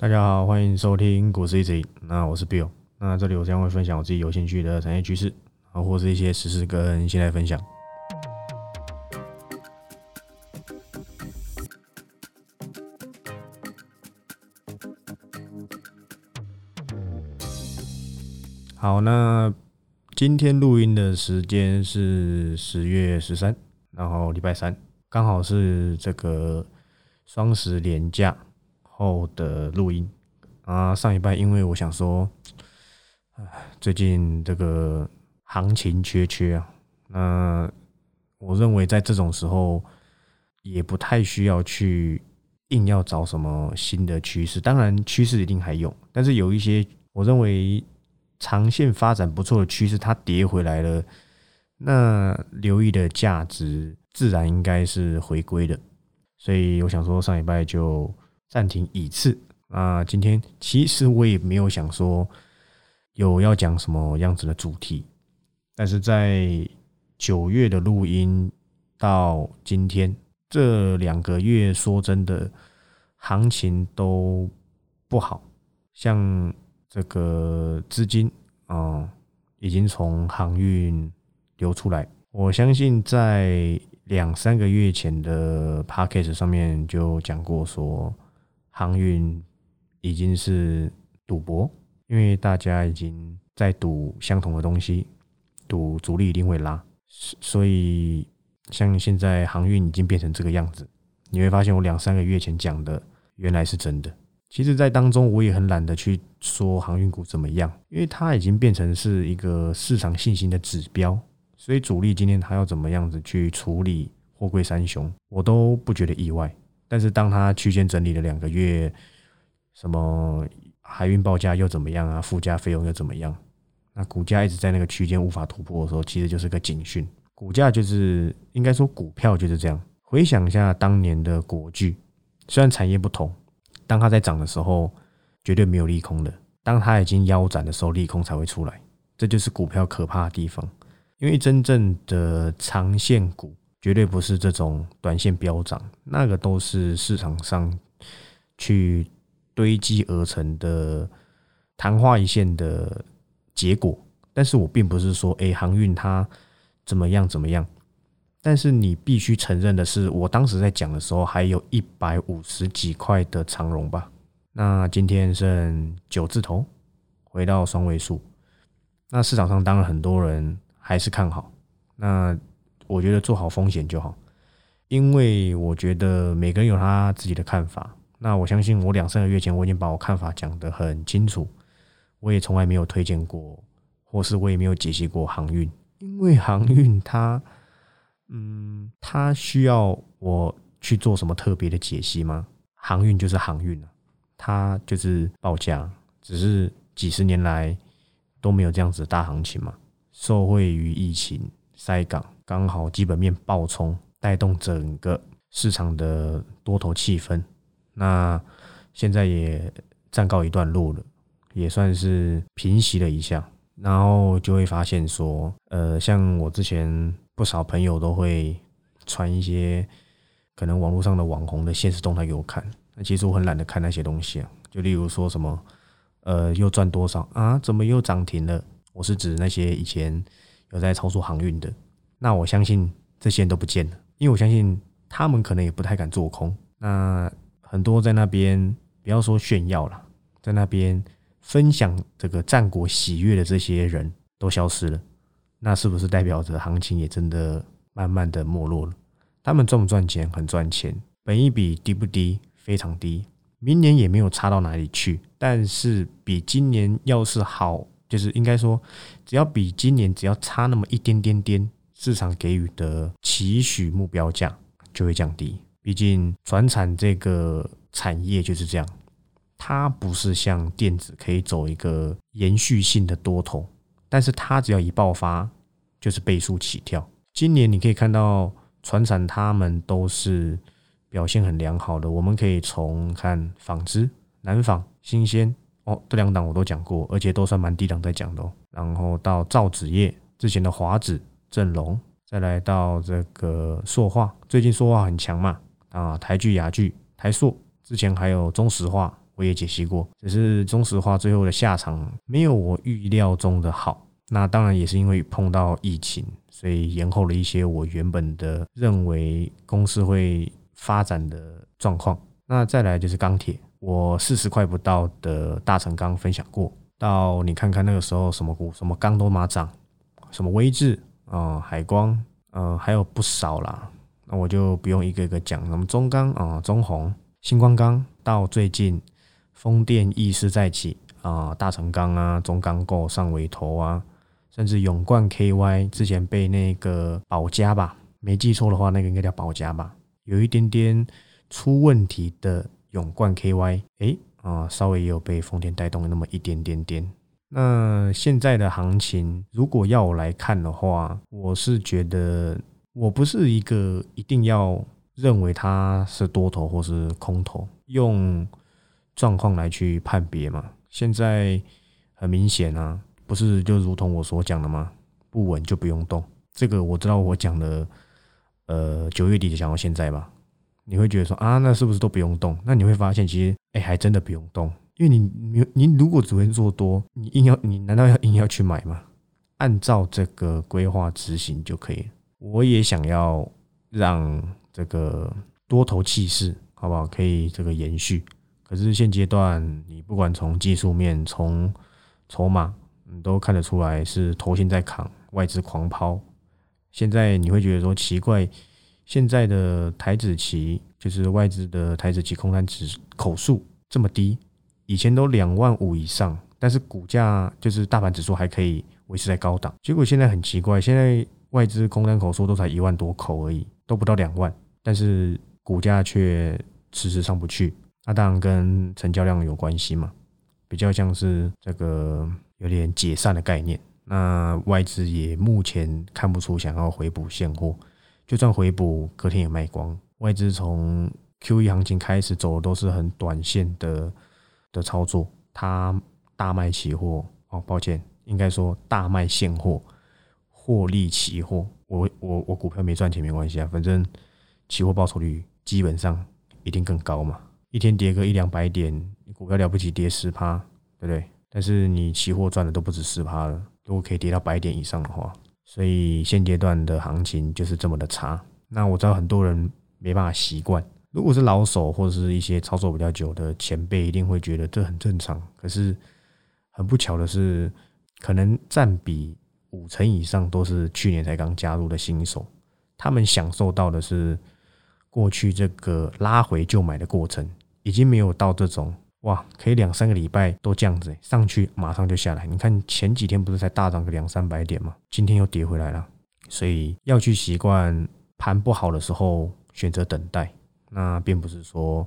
大家好，欢迎收听股市一直那我是 Bill。那这里我将会分享我自己有兴趣的产业趋势，啊，或是一些实事跟现在分享。好，那今天录音的时间是十月十三，然后礼拜三，刚好是这个双十连假。后的录音啊，上一拜因为我想说，最近这个行情缺缺啊，那我认为在这种时候也不太需要去硬要找什么新的趋势，当然趋势一定还有，但是有一些我认为长线发展不错的趋势，它跌回来了，那留意的价值自然应该是回归的，所以我想说上一拜就。暂停一次啊！今天其实我也没有想说有要讲什么样子的主题，但是在九月的录音到今天这两个月，说真的，行情都不好，像这个资金啊，已经从航运流出来。我相信在两三个月前的 p a c k a g e 上面就讲过说。航运已经是赌博，因为大家已经在赌相同的东西，赌主力一定会拉，所以像现在航运已经变成这个样子，你会发现我两三个月前讲的原来是真的。其实，在当中我也很懒得去说航运股怎么样，因为它已经变成是一个市场信心的指标，所以主力今天他要怎么样子去处理货柜三雄，我都不觉得意外。但是当它区间整理了两个月，什么海运报价又怎么样啊？附加费用又怎么样？那股价一直在那个区间无法突破的时候，其实就是个警讯。股价就是应该说股票就是这样。回想一下当年的国巨，虽然产业不同，当它在涨的时候绝对没有利空的；当它已经腰斩的时候，利空才会出来。这就是股票可怕的地方，因为真正的长线股。绝对不是这种短线飙涨，那个都是市场上去堆积而成的昙花一现的结果。但是我并不是说，哎，航运它怎么样怎么样。但是你必须承认的是，我当时在讲的时候，还有一百五十几块的长荣吧。那今天剩九字头，回到双位数。那市场上当然很多人还是看好。那我觉得做好风险就好，因为我觉得每个人有他自己的看法。那我相信，我两三个月前我已经把我看法讲得很清楚。我也从来没有推荐过，或是我也没有解析过航运，因为航运它，嗯，它需要我去做什么特别的解析吗？航运就是航运啊，它就是报价，只是几十年来都没有这样子的大行情嘛，受惠于疫情塞港。刚好基本面爆冲，带动整个市场的多头气氛。那现在也暂告一段落了，也算是平息了一下。然后就会发现说，呃，像我之前不少朋友都会传一些可能网络上的网红的现实动态给我看。那其实我很懒得看那些东西啊。就例如说什么，呃，又赚多少啊？怎么又涨停了？我是指那些以前有在操作航运的。那我相信这些人都不见了，因为我相信他们可能也不太敢做空。那很多在那边不要说炫耀了，在那边分享这个战国喜悦的这些人都消失了，那是不是代表着行情也真的慢慢的没落了？他们赚不赚钱？很赚钱，本一比低不低？非常低，明年也没有差到哪里去。但是比今年要是好，就是应该说，只要比今年只要差那么一点点点。市场给予的期许目标价就会降低，毕竟船产这个产业就是这样，它不是像电子可以走一个延续性的多头，但是它只要一爆发就是倍数起跳。今年你可以看到船产他们都是表现很良好的，我们可以从看纺织、南纺、新鲜哦，这两档我都讲过，而且都算蛮低档在讲的哦。然后到造纸业之前的华纸。阵容，再来到这个塑化，最近塑化很强嘛啊，台剧、雅剧、台塑，之前还有中石化，我也解析过，只是中石化最后的下场没有我预料中的好。那当然也是因为碰到疫情，所以延后了一些我原本的认为公司会发展的状况。那再来就是钢铁，我四十块不到的大成钢分享过，到你看看那个时候什么股什么钢都马涨，什么威智啊、海光，呃，还有不少啦。那我就不用一个一个讲，什么中钢啊、中红、星光钢，到最近风电意识再起啊，大成钢啊、中钢构、上尾头啊，甚至永冠 KY 之前被那个保家吧，没记错的话，那个应该叫保家吧，有一点点出问题的永冠 KY，诶啊，稍微也有被风电带动那么一点点点。那现在的行情，如果要我来看的话，我是觉得我不是一个一定要认为它是多头或是空头，用状况来去判别嘛。现在很明显啊，不是就如同我所讲的吗？不稳就不用动。这个我知道，我讲的，呃，九月底就讲到现在吧。你会觉得说啊，那是不是都不用动？那你会发现，其实哎，还真的不用动。因为你你你如果只会做多，你硬要你难道要硬要去买吗？按照这个规划执行就可以了。我也想要让这个多头气势好不好？可以这个延续。可是现阶段，你不管从技术面、从筹码，你都看得出来是头先在扛，外资狂抛。现在你会觉得说奇怪，现在的台子期就是外资的台子期空单指口数这么低。以前都两万五以上，但是股价就是大盘指数还可以维持在高档。结果现在很奇怪，现在外资空单口数都才一万多口而已，都不到两万，但是股价却迟迟上不去。那当然跟成交量有关系嘛，比较像是这个有点解散的概念。那外资也目前看不出想要回补现货，就算回补，隔天也卖光。外资从 Q E 行情开始走的都是很短线的。的操作，他大卖期货哦，抱歉，应该说大卖现货，获利期货。我我我股票没赚钱没关系啊，反正期货报酬率基本上一定更高嘛。一天跌个一两百点，股票了不起跌十趴，对不对？但是你期货赚的都不止十趴了，如果可以跌到百点以上的话，所以现阶段的行情就是这么的差。那我知道很多人没办法习惯。如果是老手或者是一些操作比较久的前辈，一定会觉得这很正常。可是很不巧的是，可能占比五成以上都是去年才刚加入的新手，他们享受到的是过去这个拉回就买的过程，已经没有到这种哇，可以两三个礼拜都这样子上去，马上就下来。你看前几天不是才大涨个两三百点吗？今天又跌回来了，所以要去习惯盘不好的时候选择等待。那并不是说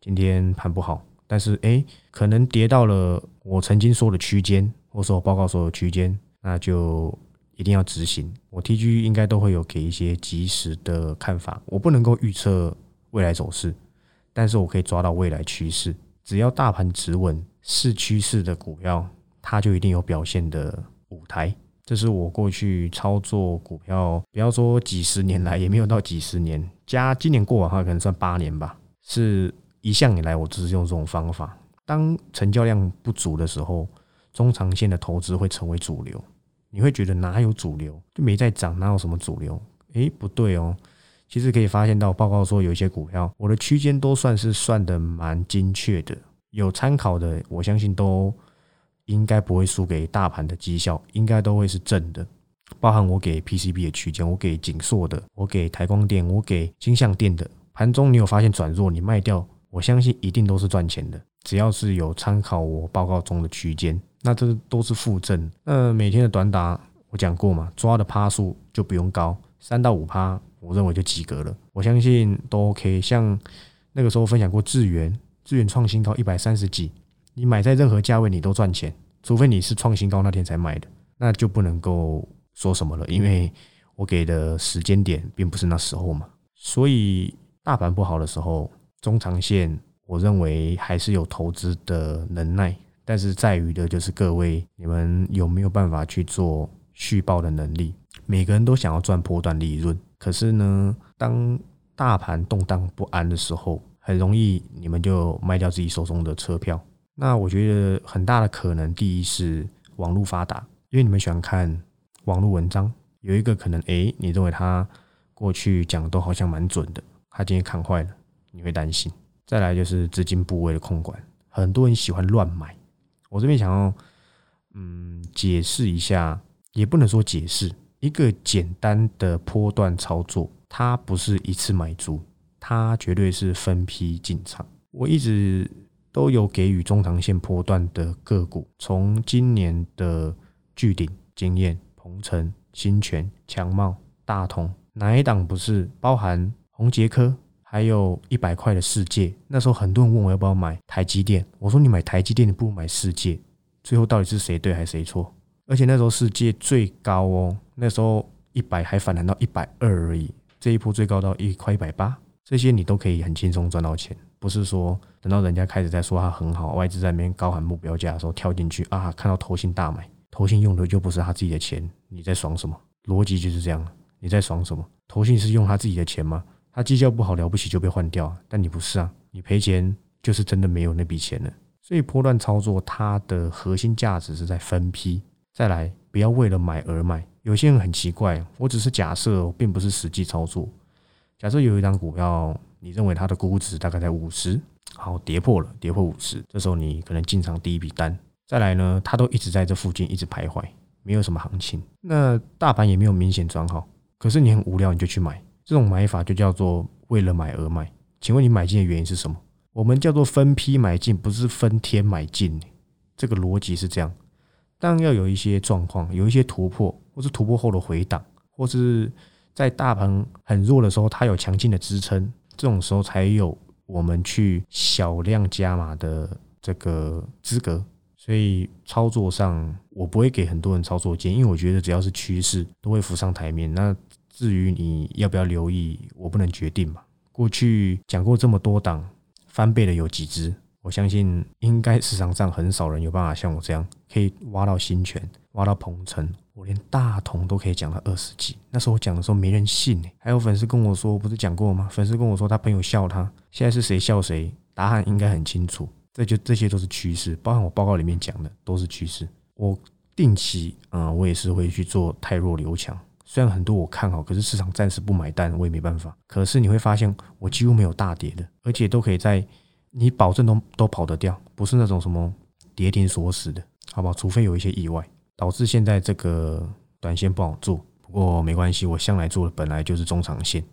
今天盘不好，但是诶，可能跌到了我曾经说的区间，或者说报告说的区间，那就一定要执行。我 TG 应该都会有给一些及时的看法。我不能够预测未来走势，但是我可以抓到未来趋势。只要大盘持稳，是趋势的股票，它就一定有表现的舞台。这是我过去操作股票，不要说几十年来，也没有到几十年，加今年过完的话，可能算八年吧。是一向以来，我只是用这种方法。当成交量不足的时候，中长线的投资会成为主流。你会觉得哪有主流？就没在涨，哪有什么主流？诶，不对哦。其实可以发现到报告说，有一些股票，我的区间都算是算的蛮精确的，有参考的，我相信都。应该不会输给大盘的绩效，应该都会是正的。包含我给 PCB 的区间，我给景硕的，我给台光电，我给金相电的。盘中你有发现转弱，你卖掉，我相信一定都是赚钱的。只要是有参考我报告中的区间，那这都是负正。那每天的短打我讲过嘛，抓的趴数就不用高，三到五趴，我认为就及格了。我相信都 OK。像那个时候分享过智源，智源创新高一百三十几。你买在任何价位，你都赚钱，除非你是创新高那天才买的，那就不能够说什么了，因为我给的时间点并不是那时候嘛。所以大盘不好的时候，中长线我认为还是有投资的能耐，但是在于的就是各位你们有没有办法去做续报的能力。每个人都想要赚波段利润，可是呢，当大盘动荡不安的时候。很容易你们就卖掉自己手中的车票。那我觉得很大的可能，第一是网络发达，因为你们喜欢看网络文章，有一个可能，诶，你认为他过去讲的都好像蛮准的，他今天看坏了，你会担心。再来就是资金部位的控管，很多人喜欢乱买。我这边想要，嗯，解释一下，也不能说解释，一个简单的波段操作，它不是一次买足，它绝对是分批进场。我一直都有给予中长线波段的个股，从今年的巨鼎经验、鹏程、新泉、强茂、大同，哪一档不是包含红杰科？还有一百块的世界，那时候很多人问我要不要买台积电，我说你买台积电，你不如买世界。最后到底是谁对还是谁错？而且那时候世界最高哦，那时候一百还反弹到一百二而已，这一波最高到一块一百八，这些你都可以很轻松赚到钱。不是说等到人家开始在说它很好，外资在那边高喊目标价的时候跳进去啊，看到投信大买，投信用的就不是他自己的钱，你在爽什么？逻辑就是这样，你在爽什么？投信是用他自己的钱吗？他绩效不好了不起就被换掉，但你不是啊，你赔钱就是真的没有那笔钱了。所以波段操作它的核心价值是在分批。再来，不要为了买而买。有些人很奇怪，我只是假设，并不是实际操作。假设有一张股票，你认为它的估值大概在五十，好跌破了，跌破五十，这时候你可能进场第一笔单。再来呢，它都一直在这附近一直徘徊，没有什么行情，那大盘也没有明显转好，可是你很无聊，你就去买。这种买法就叫做为了买而买。请问你买进的原因是什么？我们叫做分批买进，不是分天买进。这个逻辑是这样。当要有一些状况，有一些突破，或是突破后的回档，或是在大盘很弱的时候，它有强劲的支撑，这种时候才有我们去小量加码的这个资格。所以操作上，我不会给很多人操作建议，因为我觉得只要是趋势，都会浮上台面。那至于你要不要留意，我不能决定嘛。过去讲过这么多档翻倍的有几只？我相信应该市场上很少人有办法像我这样可以挖到新泉，挖到鹏城。我连大同都可以讲到二十几。那时候我讲的时候没人信。还有粉丝跟我说，不是讲过吗？粉丝跟我说他朋友笑他，现在是谁笑谁？答案应该很清楚。这就这些都是趋势，包含我报告里面讲的都是趋势。我定期啊，我也是会去做太弱留强。虽然很多我看好，可是市场暂时不买单，我也没办法。可是你会发现，我几乎没有大跌的，而且都可以在你保证都都跑得掉，不是那种什么跌停锁死的，好不好？除非有一些意外导致现在这个短线不好做。不过没关系，我向来做的本来就是中长线。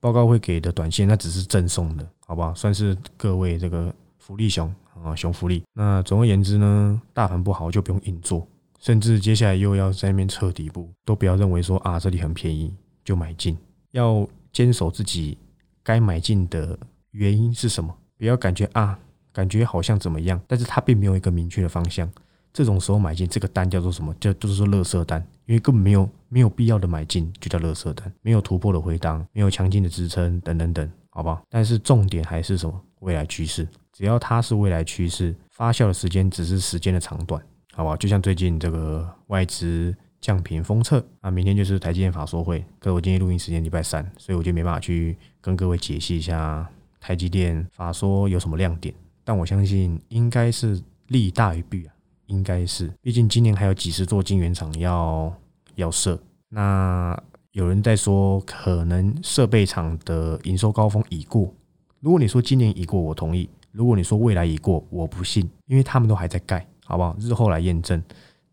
报告会给的短线，那只是赠送的，好不好？算是各位这个福利熊啊，熊福利。那总而言之呢，大盘不好就不用硬做。甚至接下来又要在那边测底部，都不要认为说啊这里很便宜就买进，要坚守自己该买进的原因是什么？不要感觉啊感觉好像怎么样，但是它并没有一个明确的方向。这种时候买进这个单叫做什么？叫就是说乐色单，因为根本没有没有必要的买进就叫乐色单，没有突破的回档，没有强劲的支撑等等等，好不好？但是重点还是什么？未来趋势，只要它是未来趋势，发酵的时间只是时间的长短。好吧，就像最近这个外资降频封测啊，明天就是台积电法说会，可是我今天录音时间礼拜三，所以我就没办法去跟各位解析一下台积电法说有什么亮点。但我相信应该是利大于弊啊，应该是，毕竟今年还有几十座晶圆厂要要设。那有人在说，可能设备厂的营收高峰已过。如果你说今年已过，我同意；如果你说未来已过，我不信，因为他们都还在盖。好不好？日后来验证，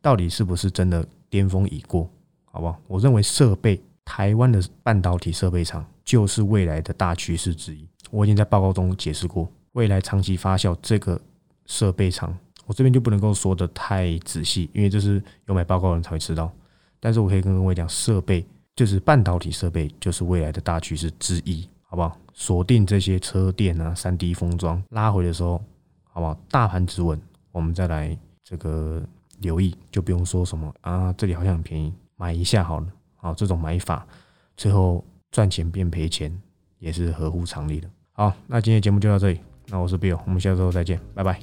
到底是不是真的巅峰已过？好不好？我认为设备，台湾的半导体设备厂就是未来的大趋势之一。我已经在报告中解释过，未来长期发酵这个设备厂，我这边就不能够说的太仔细，因为这是有买报告的人才会知道。但是我可以跟各位讲，设备就是半导体设备，就是未来的大趋势之一，好不好？锁定这些车电啊、三 D 封装拉回的时候，好不好？大盘止稳。我们再来这个留意，就不用说什么啊，这里好像很便宜，买一下好了。好，这种买法最后赚钱变赔钱也是合乎常理的。好，那今天节目就到这里，那我是 Bill，我们下周再见，拜拜。